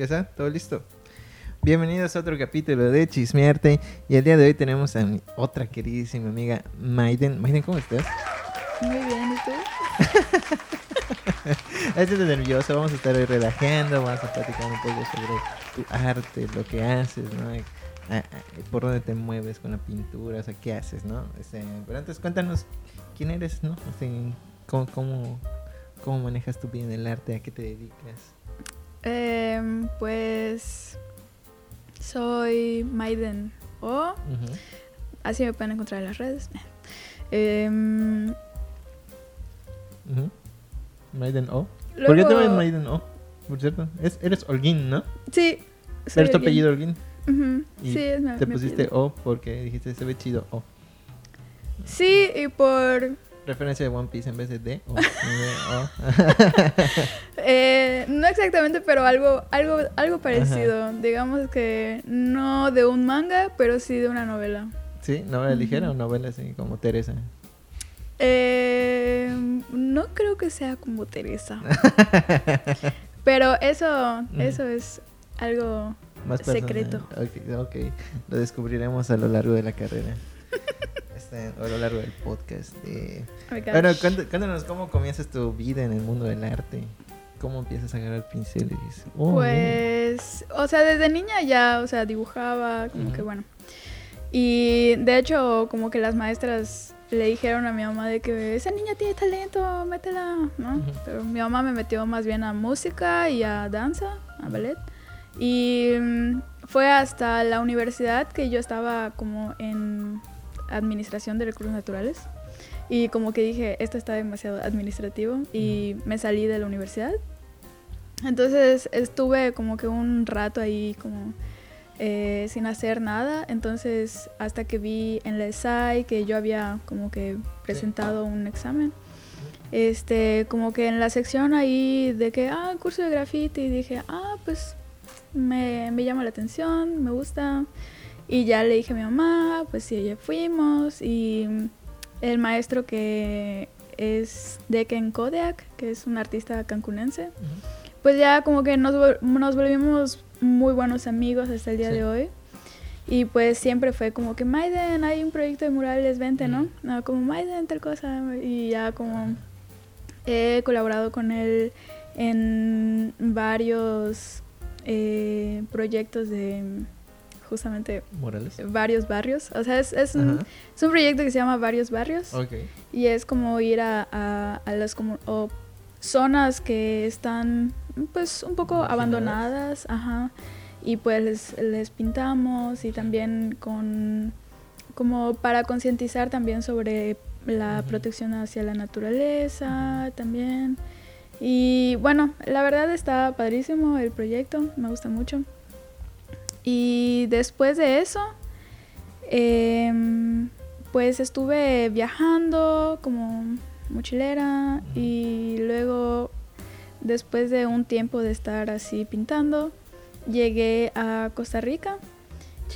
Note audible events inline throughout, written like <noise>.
¿Ya está? ¿Todo listo? Bienvenidos a otro capítulo de Chismearte. Y el día de hoy tenemos a mi otra queridísima amiga Maiden. Maiden, ¿cómo estás? Muy bien, ¿y tú? <laughs> Estás nervioso, vamos a estar hoy relajando, vamos a platicar un poco sobre tu arte, lo que haces, ¿no? Por dónde te mueves con la pintura, o sea, qué haces, ¿no? Este, pero antes cuéntanos quién eres, ¿no? Este, cómo, cómo, cómo manejas tu vida en el arte, a qué te dedicas. Em, pues soy Maiden O, así me pueden encontrar en las redes. Em. Maiden O. luego, ¿Por qué te llamas Maiden O? Por cierto, es, eres Holguín, ¿no? Sí. soy ¿Eres tu apellido Holguín? Y Sí, es mi Te mi pusiste apellido. O porque dijiste se ve chido O. Sí, y por... Referencia de One Piece en vez de D. O. <laughs> O. <laughs> eh, no exactamente, pero algo, algo, algo parecido. Digamos que no de un manga, pero sí de una novela. ¿Sí? ¿Novela ligera o novela así como Teresa? Eh, no creo que sea como Teresa. <laughs> Pero eso, eso es algo Más Secreto. Ok. Lo descubriremos a lo largo de la carrera. <laughs> Este, o a lo largo del podcast. eh. Oh. Bueno, cuént- cuéntanos cómo comienzas tu vida en el mundo del arte. ¿Cómo empiezas a agarrar pinceles? Oh, Pues, o sea, desde niña ya, o sea, dibujaba, como Ujú. que bueno. Y de hecho, como que las maestras le dijeron a mi mamá de que esa niña tiene talento, métela, ¿no? Ujú. Pero mi mamá me metió más bien a música y a danza, a ballet. Y mm, fue hasta la universidad que yo estaba como en administración de recursos naturales. Y como que dije, esto está demasiado administrativo y me salí de la universidad. Entonces estuve como que un rato ahí como eh, sin hacer nada. Entonces hasta que vi en la SAI que yo había como que presentado un examen. Este, como que en la sección ahí de que, ah, curso de graffiti, dije, ah, pues me, me llama la atención, me gusta. Y ya le dije a mi mamá, pues sí, ya fuimos. Y el maestro que es Deken Kodiak, que es un artista cancunense, Ujú. Pues ya como que nos, vol- nos volvimos muy buenos amigos hasta el día Sí. de hoy. Y pues siempre fue como que Maiden, hay un proyecto de murales, vente, ¿no? No, como Maiden, tal cosa. Y ya como he colaborado con él en varios eh, proyectos de justamente Morales. varios barrios. O sea, es, es, un, es un proyecto que se llama Varios Barrios. Ok. Y es como ir a, a, a las comu- o zonas que están pues un poco abandonadas, ajá. Y pues les, les pintamos y también con como para concientizar también sobre la protección hacia la naturaleza también. Y bueno, la verdad está padrísimo el proyecto, me gusta mucho. Y después de eso, em, pues estuve viajando como mochilera y luego después de un tiempo de estar así pintando, llegué a Costa Rica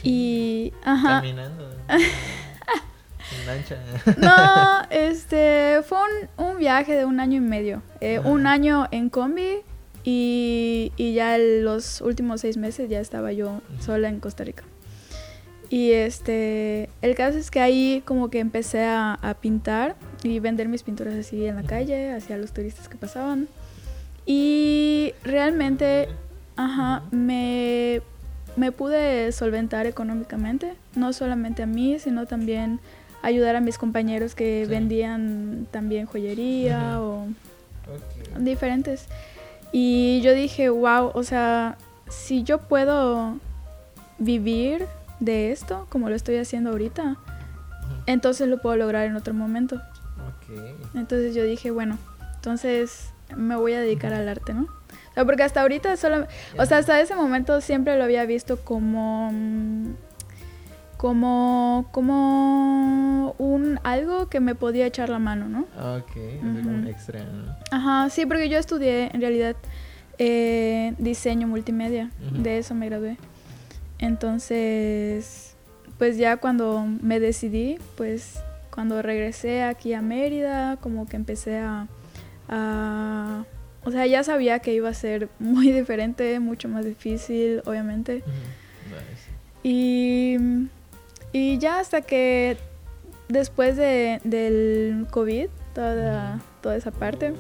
y... Ajá. Caminando. <laughs> en lancha. No, <laughs> este fue un, un viaje de un año y medio. Eh, un año en combi y, y ya los últimos seis meses ya estaba yo sola en Costa Rica. Y este, el caso es que ahí como que empecé a, a pintar y vender mis pinturas así en la calle, hacia los turistas que pasaban. Y realmente, ajá, me, me pude solventar económicamente, no solamente a mí, sino también ayudar a mis compañeros que Sí. vendían también joyería o diferentes. Y yo dije, wow, o sea, si yo puedo vivir de esto, como lo estoy haciendo ahorita, entonces lo puedo lograr en otro momento. Entonces yo dije, bueno, entonces me voy a dedicar al arte, ¿no? O sea, porque hasta ahorita solo, o sea, hasta ese momento siempre lo había visto como mm, como como un algo que me podía echar la mano, ¿no? Ok, así como extra, ¿no? Ajá, sí, porque yo estudié en realidad eh, diseño multimedia, de eso me gradué. Entonces, pues ya cuando me decidí, pues cuando regresé aquí a Mérida, como que empecé a, a o sea, ya sabía que iba a ser <laughs> muy diferente, mucho más difícil, obviamente. Y, y ya hasta que después de, del COVID, toda, toda esa parte,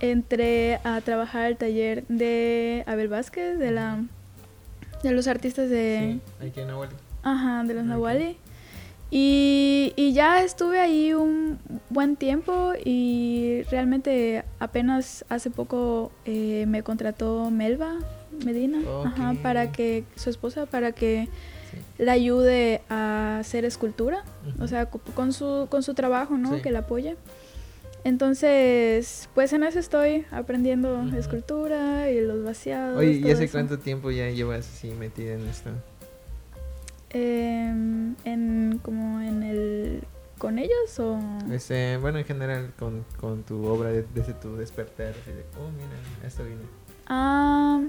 entré a trabajar al taller de Abel Vázquez, de la de los artistas de... Sí, aquí en Nahuali. Ajá, de los Nahuali. Y, y, ya estuve ahí un buen tiempo y realmente apenas hace poco eh, me contrató Melba Medina ajá, para que su esposa para que la ayude a hacer escultura, o sea, con su, con su trabajo, ¿no? Que la apoye. Entonces, pues en eso estoy aprendiendo escultura y los vaciados. Oye, ¿y hace cuánto tiempo ya llevas así metida en esto? Eh, en como en el con ellos o este, bueno en general con, con tu obra desde tu despertar así de oh mira esto vino ah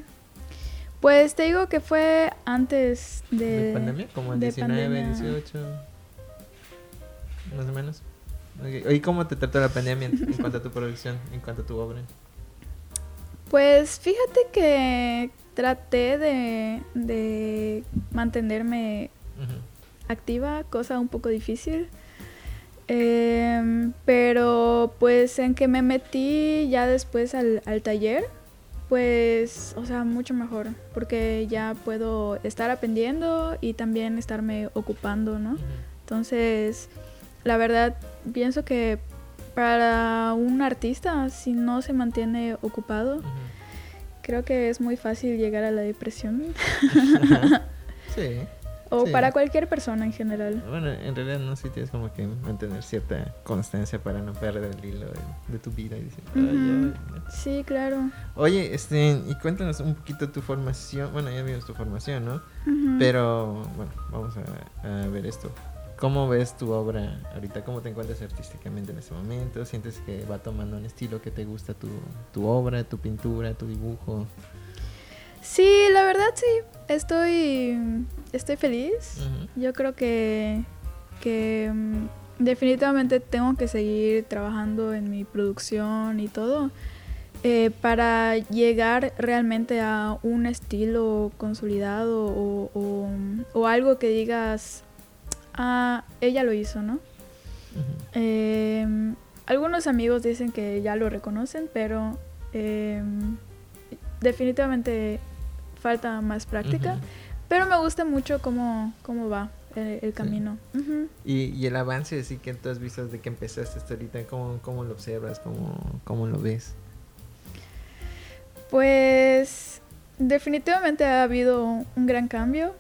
pues te digo que fue antes de, ¿De pandemia como el 19 18 más o menos. ¿Y cómo te trató la pandemia en <laughs> cuanto a tu producción, en cuanto a tu obra? Pues fíjate que traté de, de mantenerme activa, cosa un poco difícil. Em, pero pues en que me metí ya después al, taller, pues, o sea, mucho mejor, porque ya puedo estar aprendiendo y también estarme ocupando, ¿no? Entonces, la verdad, pienso que para un artista, si no se mantiene ocupado, creo que es muy fácil llegar a la depresión. <laughs> sí. O para cualquier persona en general. Bueno, en realidad no, sí tienes como que mantener cierta constancia para no perder el hilo de, tu vida. Y Sí, claro. Oye, este, y cuéntanos un poquito tu formación. Bueno, ya vimos tu formación, ¿no? Pero, bueno, vamos a ver esto. ¿Cómo ves tu obra ahorita? ¿Cómo te encuentras artísticamente en ese momento? ¿Sientes que va tomando un estilo que te gusta tu, tu obra, tu pintura, tu dibujo? Sí, la verdad sí. Estoy, estoy feliz. Yo creo que, que mm, definitivamente tengo que seguir trabajando en mi producción y todo. Eh, para llegar realmente a un estilo consolidado o, o algo que digas, Ah, ella lo hizo, ¿no? Em, algunos amigos dicen que ya lo reconocen, pero em, definitivamente falta más práctica. Pero me gusta mucho cómo, cómo va el, camino. ¿Y, el avance, así que tú has visto desde que empezaste hasta ahorita, ¿cómo, cómo lo observas? ¿Cómo, ¿Cómo lo ves? Pues definitivamente ha habido un gran cambio.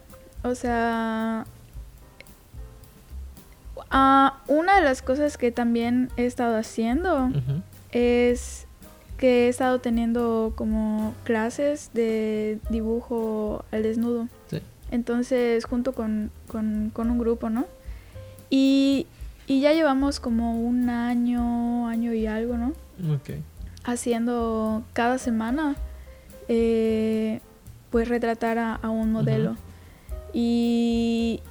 O sea, una de las cosas que también he estado haciendo es que he estado teniendo como clases de dibujo al desnudo. Entonces, junto con, un grupo, ¿no? Y, ya llevamos como un año, año y algo, ¿no? Haciendo cada semana, eh, pues retratar a, un modelo. Y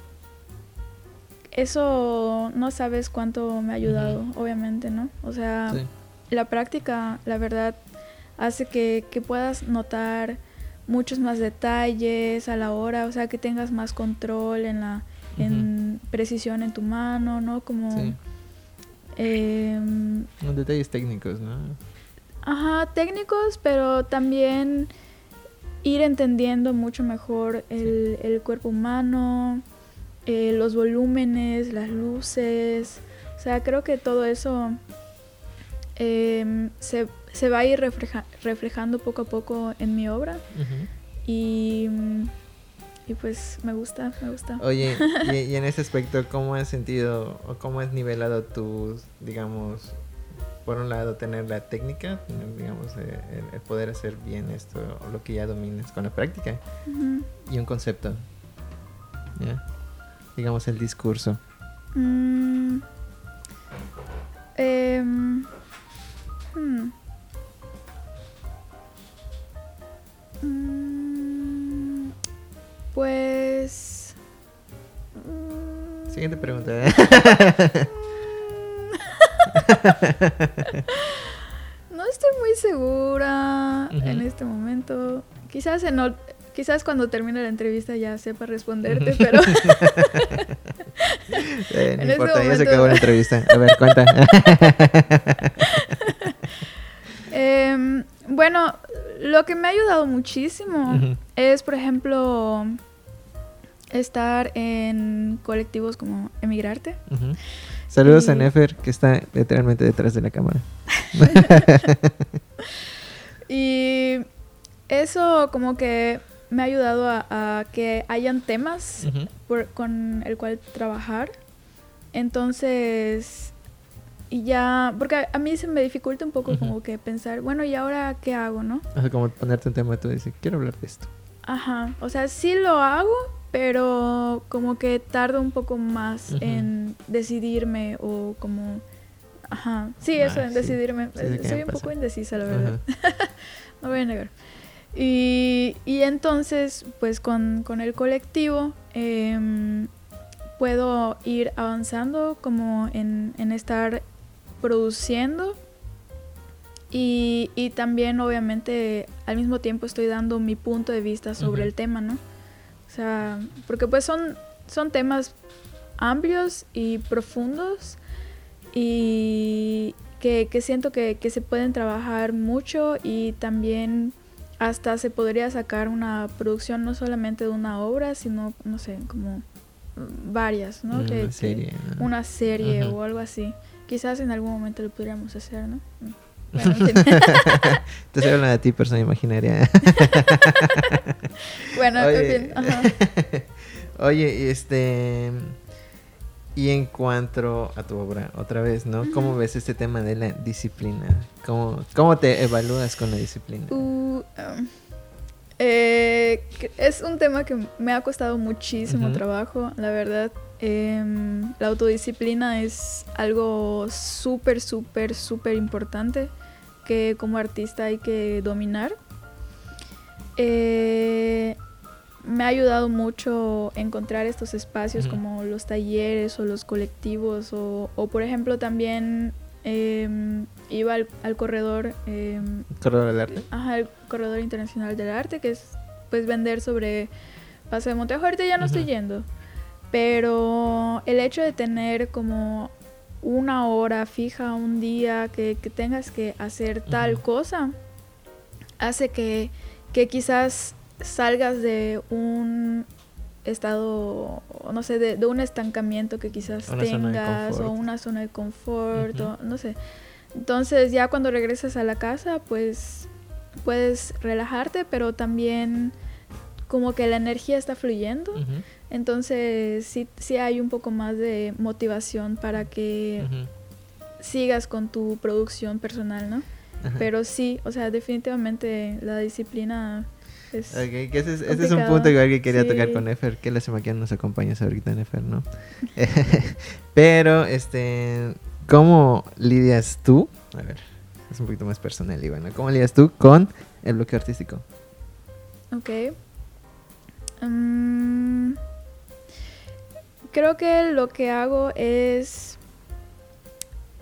eso no sabes cuánto me ha ayudado, obviamente, ¿no? O sea, la práctica, la verdad, hace que, puedas notar muchos más detalles a la hora, o sea, que tengas más control en la en precisión en tu mano, ¿no? Como... Sí. Em, detalles técnicos, ¿no? Ajá, técnicos, pero también ir entendiendo mucho mejor el, el cuerpo humano, eh, los volúmenes, las luces. O sea, creo que todo eso em, se, va a ir reflejando poco a poco en mi obra. y, y, pues me gusta, me gusta. Oye, <laughs> y, en ese aspecto, ¿cómo has sentido o cómo has nivelado tus, digamos, por un lado tener la técnica, digamos, el, poder hacer bien esto, o lo que ya dominas con la práctica, y un concepto? ¿Ya? digamos, el discurso? Mm, em, hmm. mm, pues... Mm. Siguiente pregunta. <laughs> no estoy muy segura en este momento. Quizás en quizás cuando termine la entrevista ya sepa responderte, pero <laughs> Eh, no En este importa, ya se acabó la entrevista. A ver, cuenta. <laughs> Em, bueno, lo que me ha ayudado muchísimo es, por ejemplo, estar en colectivos como Emigrarte. Saludos a Nefer, que está literalmente detrás de la cámara. <laughs> Y eso como que me ha ayudado a, a que hayan temas por- con el cual trabajar. Entonces, y ya, porque a, mí se me dificulta un poco como que pensar, bueno, ¿y ahora qué hago, no? O sea, como ponerte un tema y tú dices, quiero hablar de esto. Ajá, o sea, sí lo hago, pero como que tardo un poco más en decidirme o como... Ajá, sí, eso, Ah, en sí. decidirme. Sí, sí que Soy un poco indecisa, la verdad. <laughs> No voy a negar. Y, y entonces, pues con, con el colectivo em, puedo ir avanzando como en, en estar produciendo y, y también obviamente al mismo tiempo estoy dando mi punto de vista sobre el tema, ¿no? O sea, porque pues son, son temas amplios y profundos y que, que siento que, que se pueden trabajar mucho y también hasta se podría sacar una producción no solamente de una obra, sino, no sé, como varias, ¿no? Una Que- serie, ¿no? Una serie Ujú. o algo así. Quizás en algún momento lo podríamos hacer, ¿no? Mm. <laughs> Bueno. <laughs> Te estoy hablando de ti, persona imaginaria. <laughs> bueno, en Oye. ajá. Oye, este. Y en cuanto a tu obra, otra vez, ¿no? ¿Cómo ves este tema de la disciplina? ¿Cómo, cómo te evalúas con la disciplina? Uh, um, eh, es un tema que me ha costado muchísimo trabajo, la verdad. Em, la autodisciplina es algo súper, súper, súper importante que como artista hay que dominar. Eh, me ha ayudado mucho encontrar estos espacios como los talleres o los colectivos o, o, por ejemplo también em, iba al, al corredor em, ¿Corredor del arte? Ajá, el Corredor Internacional del Arte, que es pues vender sobre Paso de Montejo. Ahorita ya no estoy yendo, pero el hecho de tener como una hora fija, un día que, que tengas que hacer tal cosa, hace que, que quizás salgas de un estado, no sé, de, de un estancamiento que quizás Una tengas o una zona de confort, o no sé. Entonces ya cuando regresas a la casa, pues puedes relajarte, pero también como que la energía está fluyendo. Entonces sí, sí hay un poco más de motivación para que sigas con tu producción personal, ¿no? Pero sí, o sea, definitivamente la disciplina es... Ok, que ese, es, ese es un punto igual que quería tocar con Nefer, que la semana que nos acompañas ahorita Nefer, ¿no? <laughs> Pero, este, ¿cómo lidias tú? A ver, es un poquito más personal, Iván, ¿no? ¿Cómo lidias tú con el bloqueo artístico? Ok. Mm, creo que lo que hago es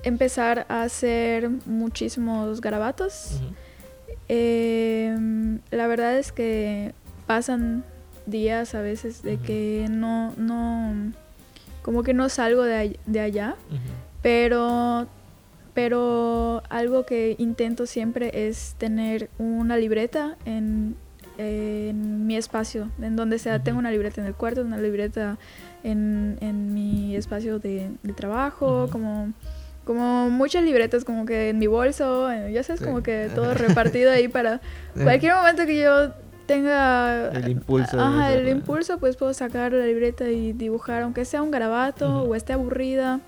empezar a hacer muchísimos garabatos. Em, la verdad es que pasan días a veces de que no, no, como que no salgo de, de allá, pero, pero algo que intento siempre es tener una libreta en, en mi espacio, en donde sea, tengo una libreta en el cuarto, una libreta en, en mi espacio de, de trabajo, como como muchas libretas como que en mi bolso, eh, ya sabes, Sí. como que <laughs> todo repartido ahí para cualquier momento que yo tenga El impulso ajá, el impulso, pues puedo sacar la libreta y dibujar, aunque sea un garabato Ujú. o esté aburrida.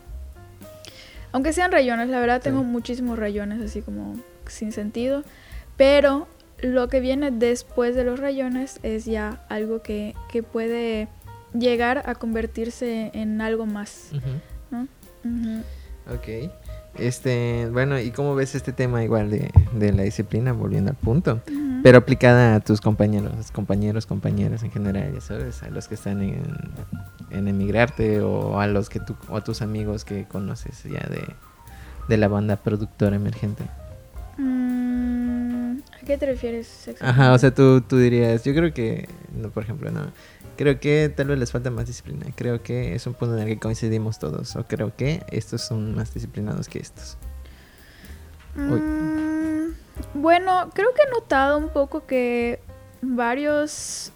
Aunque sean rayones, la verdad Sí. tengo muchísimos rayones así como sin sentido, pero lo que viene después de los rayones es ya algo que, que puede llegar a convertirse en algo más, Ujú. ¿no? Ujú. Ok. Este, bueno, ¿y cómo ves este tema igual de, de la disciplina, volviendo al punto? Pero aplicada a tus compañeros, compañeros, compañeras en general, ya sabes, a los que están en, en emigrarte o a los que tú, o a tus amigos que conoces ya de, de la banda productora emergente. Qué te refieres Ajá, o sea, tú, tú dirías, yo creo que, no, por ejemplo, no, creo que tal vez les falta más disciplina, creo que es un punto en el que coincidimos todos, o creo que estos son más disciplinados que estos. Mm, bueno, creo que he notado un poco que varios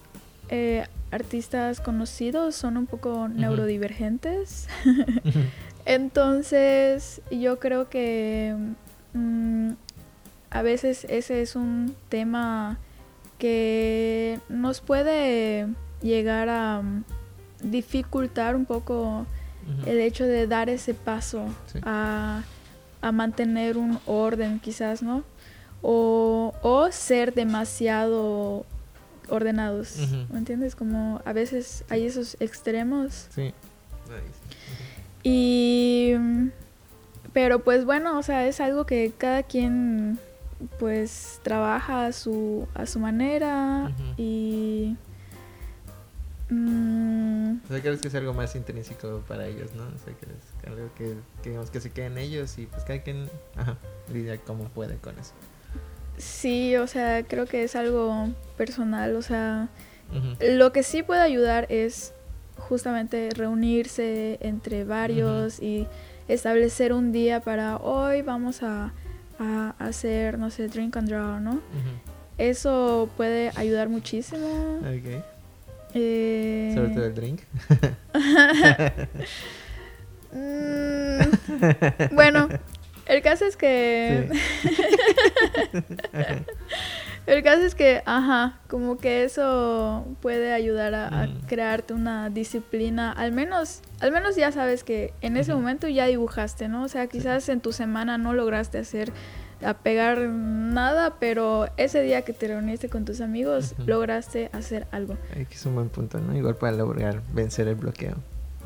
eh, artistas conocidos son un poco neurodivergentes. <laughs> <laughs> Entonces, yo creo que mm, a veces ese es un tema que nos puede llegar a mm, dificultar un poco el hecho de dar ese paso a, mantener un orden quizás, ¿no? O, o ser demasiado ordenados, ¿me entiendes? Como a veces hay esos extremos. Sí. Y... Pero pues bueno, o sea, es algo que cada quien pues trabaja a su, a su manera y... Mm, o sea, creo que es algo más intrínseco para ellos, ¿no? O sea, que es algo que, que, que se queden ellos y pues cada quien ajá, lidia como puede con eso. Sí, o sea, creo que es algo personal, o sea, lo que sí puede ayudar es justamente reunirse entre varios y establecer un día para hoy vamos a, hacer, no sé, drink and draw, ¿no? Eso puede ayudar muchísimo. Ok. Eh... Sobre todo el drink. <laughs> Mm, bueno, el caso es que... <laughs> El caso es que, ajá, como que eso puede ayudar a, mm. crearte una disciplina. Al menos, al menos ya sabes que en ese momento ya dibujaste, ¿no? O sea, quizás en tu semana no lograste hacer, a pegar nada, pero ese día que te reuniste con tus amigos, lograste hacer algo. es un buen punto, ¿no? Igual para lograr vencer el bloqueo.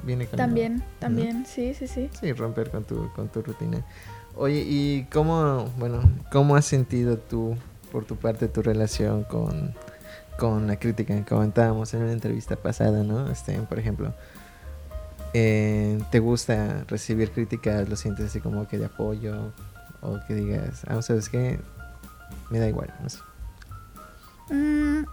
Viene con También, también, sí, sí, sí. Sí, romper con tu, con tu rutina. Oye, ¿y cómo, bueno, cómo has sentido tú por tu parte tu relación con, la crítica que comentábamos en una entrevista pasada, ¿no? Este, por ejemplo, eh, ¿te gusta recibir críticas? ¿Lo sientes así como que de apoyo? O que digas, ah, ¿sabes qué? Me da igual, no sé. Mm,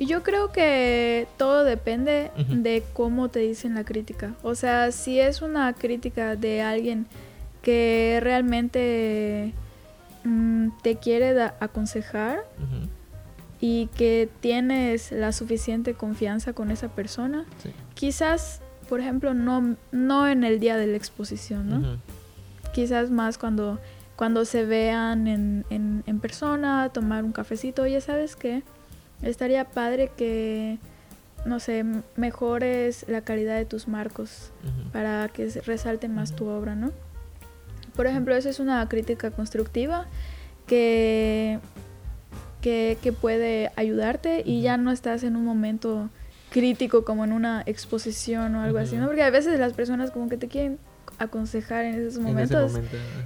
yo creo que todo depende de cómo te dicen la crítica. O sea, si es una crítica de alguien que realmente Mm, te quiere aconsejar y que tienes la suficiente confianza con esa persona, quizás, por ejemplo, no, no en el día de la exposición, ¿no? Quizás más cuando, cuando se vean en, en, persona, tomar un cafecito, oye, ¿sabes qué? Estaría padre que, no sé, mejores la calidad de tus marcos para que resalte más tu obra, ¿no? Por ejemplo, esa es una crítica constructiva que, que, puede ayudarte y ya no estás en un momento crítico como en una exposición o algo así, ¿no? Porque a veces las personas como que te quieren aconsejar en esos momentos.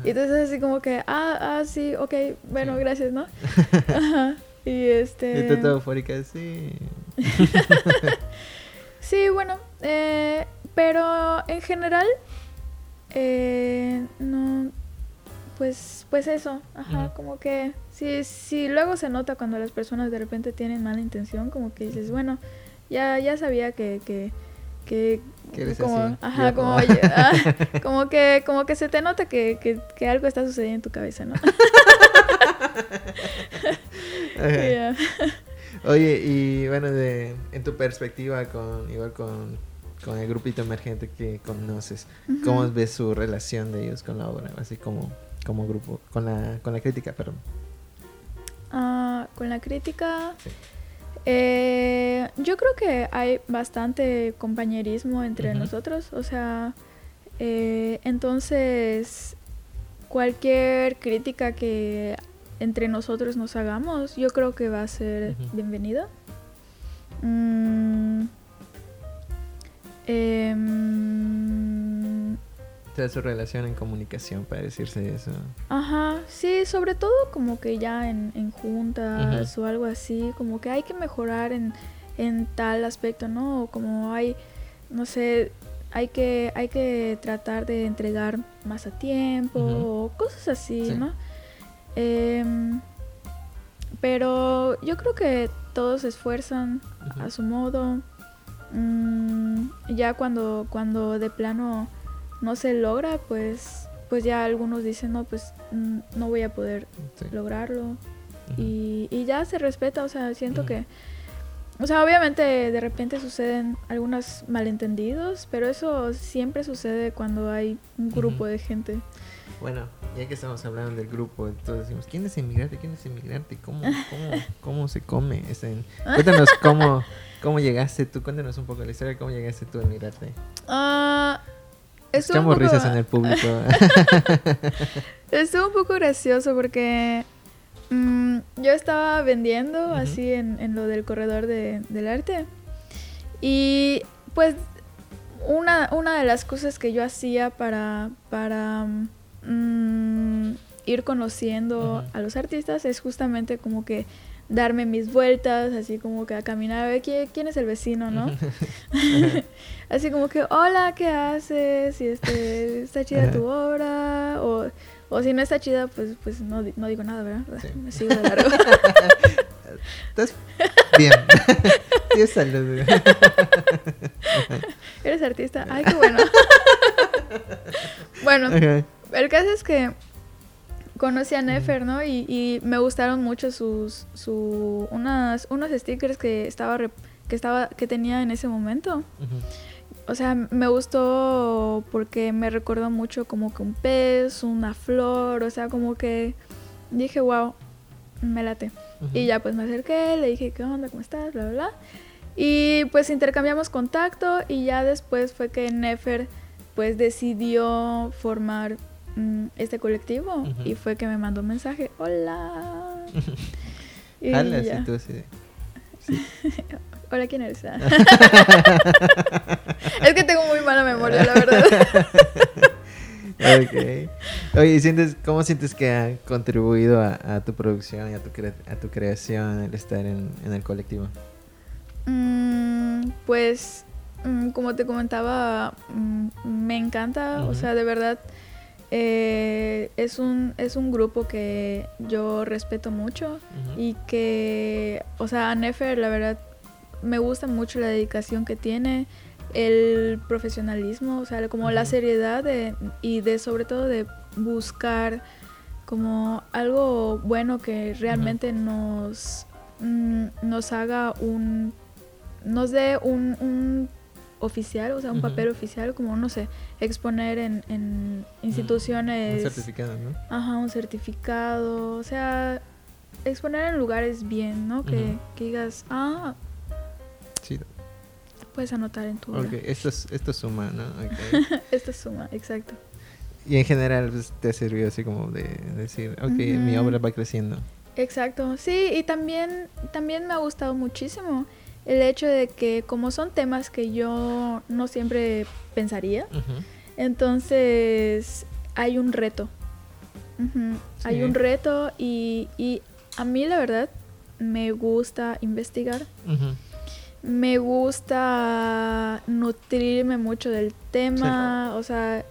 y entonces así como que, ah, ah, sí, ok, bueno, gracias, ¿no? <laughs> Y este... Y tú eufórica, sí. <laughs> sí, bueno, eh, pero en general eh, no, pues, pues eso, ajá, como que si, si luego se nota cuando las personas de repente tienen mala intención, como que dices, bueno, ya, ya sabía que, que, que como, ajá, como, <laughs> como que, como que se te nota que, que, que algo está sucediendo en tu cabeza, ¿no? <laughs> <laughs> Oye, y bueno, de, en tu perspectiva con, igual con con el grupito emergente que conoces, ¿cómo ves su relación de ellos con la obra? Así como, como grupo, con la, con la crítica, perdón. Ah, con la crítica, eh, yo creo que hay bastante compañerismo entre nosotros, o sea, eh, entonces cualquier crítica que entre nosotros nos hagamos, yo creo que va a ser bienvenida. Mm, Eh, su relación en comunicación para decirse eso. Ajá, sí, sobre todo como que ya en, en juntas o algo así, como que hay que mejorar en, en tal aspecto, ¿no? como hay, no sé, hay que, hay que tratar de entregar más a tiempo o cosas así, ¿no? Eh, pero yo creo que todos se esfuerzan a su modo. Mm, ya cuando, cuando de plano no se logra, pues, pues ya algunos dicen, no, pues mm, no voy a poder Sí. lograrlo. Y, y ya se respeta, o sea, siento que... O sea, obviamente de repente suceden algunos malentendidos, pero eso siempre sucede cuando hay un grupo de gente. Bueno, ya que estamos hablando del grupo, entonces decimos, ¿quién es inmigrante? ¿Quién es inmigrante? ¿Cómo, cómo, cómo se come? Cuéntanos cómo, cómo llegaste tú, cuéntanos un poco la historia cómo llegaste tú a inmigrante. Ah, estuvo poco- risas en el público. <laughs> Estuvo un poco gracioso porque mm, yo estaba vendiendo así en, en lo del corredor de- del arte. Y pues una, una de las cosas que yo hacía para, para mm, ir conociendo a los artistas es justamente como que darme mis vueltas, así como que a caminar, a ver quién, quién es el vecino, ¿no? <laughs> Así como que, hola, ¿qué haces? Y este, ¿está chida tu obra? O, o si no está chida, pues, pues no, no digo nada, ¿verdad? Sí. <laughs> Me sigo de largo. <laughs> ¿Estás bien? Tienes salud. ¿Eres artista? Ay, qué bueno. bueno, el caso es que conocí a Nefer, ¿no? Y, y me gustaron mucho sus, su, unas, unos stickers que estaba, que estaba, que tenía en ese momento. O sea, me gustó porque me recordó mucho como que un pez, una flor, o sea, como que dije, wow, me late. Y ya pues me acerqué, le dije, ¿qué onda? ¿Cómo estás? Bla, bla, bla. Y pues intercambiamos contacto y ya después fue que Nefer pues decidió formar este colectivo y fue que me mandó un mensaje, hola. <laughs> y Jala, ya. sí, tú sí. <laughs> Hola, ¿quién eres? <laughs> Es que tengo muy mala memoria, la verdad. Ok. Oye, ¿y sientes, ¿cómo sientes que ha contribuido a, a tu producción y a tu, cre- a tu creación el estar en, en el colectivo? Mm, pues, mm, como te comentaba, mm, me encanta, o sea, de verdad, eh, es, un, es un grupo que yo respeto mucho y que, o sea, a Nefer, la verdad, me gusta mucho la dedicación que tiene, el profesionalismo, o sea, como la seriedad de, y de sobre todo de buscar como algo bueno que realmente nos, mm, nos haga un, nos dé un, un oficial, o sea, un papel oficial, como, no sé, exponer en, en instituciones. Un certificado, ¿no? Ajá, un certificado, o sea, exponer en lugares bien, ¿no? Que, digas, ah, Sí. puedes anotar en tu. Ok, esto, es- esto suma, ¿no? Ok. <laughs> Esto suma, exacto. Y en general pues, te ha servido así como de decir, ok, mi obra va creciendo. Exacto, sí, y también, también me ha gustado muchísimo el hecho de que como son temas que yo no siempre pensaría, entonces hay un reto. Hay Sí. un reto y, y a mí la verdad me gusta investigar. Me gusta nutrirme mucho del tema, o sea,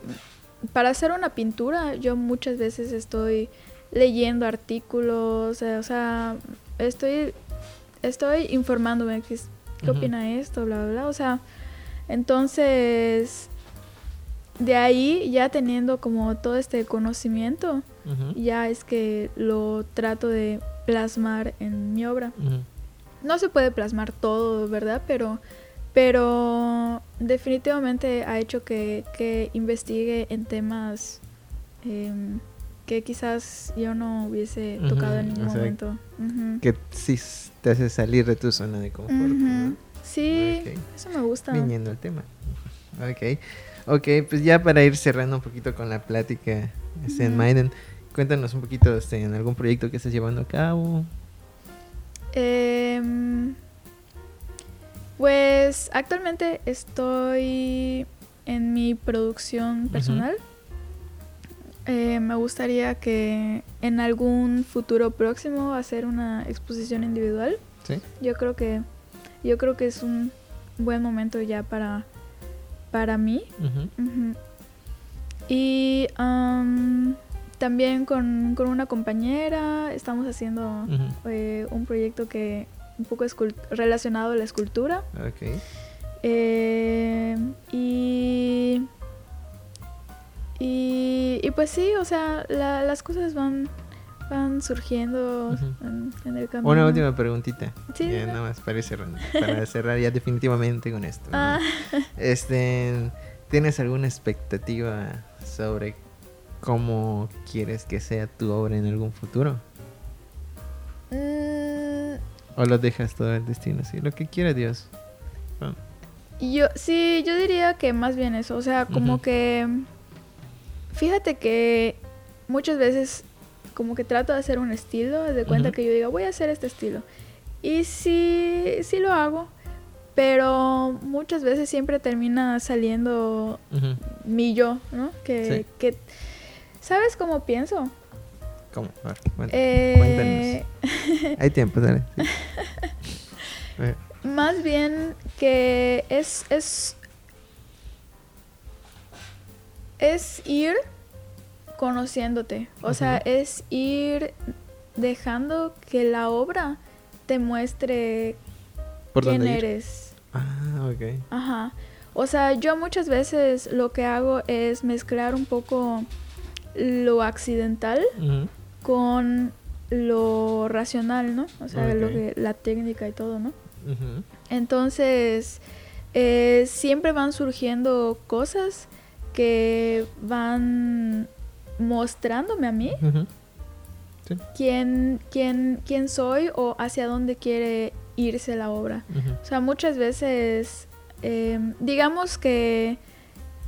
para hacer una pintura yo muchas veces estoy leyendo artículos, o sea, estoy estoy informándome qué, es- qué Ujú. opina esto, bla, bla, bla, o sea, entonces de ahí ya teniendo como todo este conocimiento, ya es que lo trato de plasmar en mi obra no se puede plasmar todo, ¿verdad? Pero, pero definitivamente ha hecho que, que investigue en temas em, que quizás yo no hubiese tocado en ningún o sea, momento. Que sí te hace salir de tu zona de confort. Ujú. ¿no? Sí, eso me gusta. Viniendo al tema. Ok. Ok, pues ya para ir cerrando un poquito con la plática, este, en. Maiden, cuéntanos un poquito este, en algún proyecto que estés llevando a cabo. Em, pues actualmente estoy en mi producción personal. Eh, me gustaría que en algún futuro próximo hacer una exposición individual. ¿Sí? Yo creo que yo creo que es un buen momento ya para para mí. Y am, también con, con una compañera estamos haciendo eh, un proyecto que un poco escul- relacionado a la escultura. Ok. Eh, y, y, y pues sí, o sea, la- las cosas van, van surgiendo en, en el camino. Una última preguntita. Sí, Ya nada más para cerrar, para <laughs> cerrar ya definitivamente con esto. ¿no? Ah, Este, ¿tienes alguna expectativa sobre cómo quieres que sea tu obra en algún futuro? mm, ¿O lo dejas todo al destino? Sí, lo que quiera Dios. Yo, sí, yo diría que más bien eso, o sea, como que, fíjate que muchas veces como que trato de hacer un estilo, de cuenta que yo digo, voy a hacer este estilo. Y sí, sí lo hago, pero muchas veces siempre termina saliendo mi yo, ¿no? Que, Sí. que ¿sabes cómo pienso? ¿Cómo? A ver, cuént- Eh, Hay tiempo, dale. sí. <laughs> Más bien que es, es, es ir conociéndote. O sea, es ir dejando que la obra te muestre ¿Por quién dónde eres. Ah, ok. Ajá. O sea, yo muchas veces lo que hago es mezclar un poco lo accidental con lo racional, ¿no? O sea, lo que, la técnica y todo, ¿no? Entonces, eh, siempre van surgiendo cosas que van mostrándome a mí. Sí. quién, quién, quién soy o hacia dónde quiere irse la obra. O sea, muchas veces, eh, digamos que,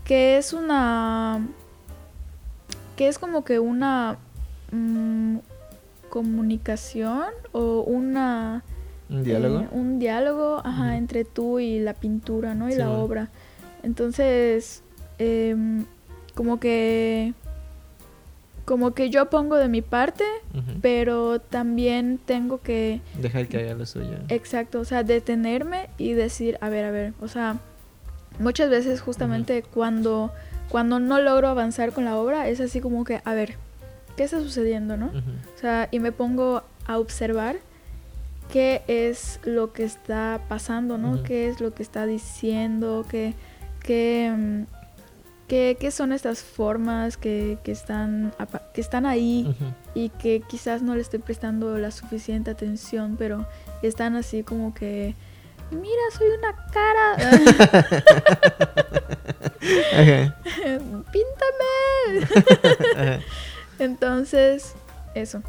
que es una, que es como que una mm, comunicación o una... ¿Un diálogo? eh, un diálogo ajá, entre tú y la pintura, ¿no? Y Sí, la bueno. obra. Entonces, em, como que... Como que yo pongo de mi parte, pero también tengo que, Dejar que haga lo suyo. exacto, o sea, detenerme y decir, a ver, a ver, o sea, muchas veces justamente cuando, cuando no logro avanzar con la obra, es así como que, a ver, ¿qué está sucediendo, no? O sea, y me pongo a observar qué es lo que está pasando, ¿no? ¿Qué es lo que está diciendo? ¿Qué, qué, mm, qué- qué son estas formas que, que están, que están ahí y que quizás no le estoy prestando la suficiente atención, pero están así como que, mira, soy una cara, <laughs> <laughs> píntame. <laughs> Entonces, eso.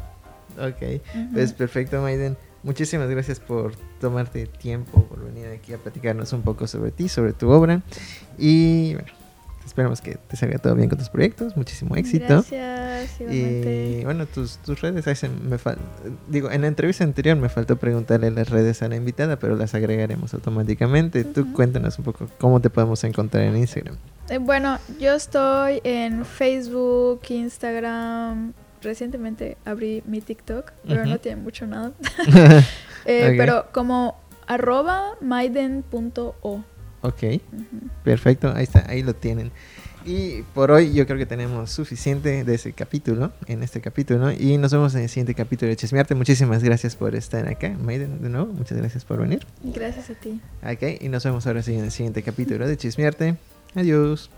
Ok. Pues perfecto, Maiden. Muchísimas gracias por tomarte tiempo, por venir aquí a platicarnos un poco sobre ti, sobre tu obra. Y bueno, esperamos que te salga todo bien con tus proyectos. Muchísimo éxito. Gracias, igualmente. Y bueno, tus, tus redes, ahí se me fal- digo, en la entrevista anterior me faltó preguntarle las redes a la invitada, pero las agregaremos automáticamente. Tú cuéntanos un poco cómo te podemos encontrar en Instagram. Eh, bueno, yo estoy en Facebook, Instagram. Recientemente abrí mi TikTok, pero no tiene mucho nada. <laughs> <laughs> Eh. Pero como arroba maiden.o. ok, perfecto, ahí está, ahí lo tienen. Y por hoy yo creo que tenemos suficiente de ese capítulo, en este capítulo, y nos vemos en el siguiente capítulo de Chismearte. Muchísimas gracias por estar acá, Maiden, de nuevo, muchas gracias por venir. Gracias a ti. Ok, y nos vemos ahora sí en el siguiente capítulo de Chismearte. Adiós.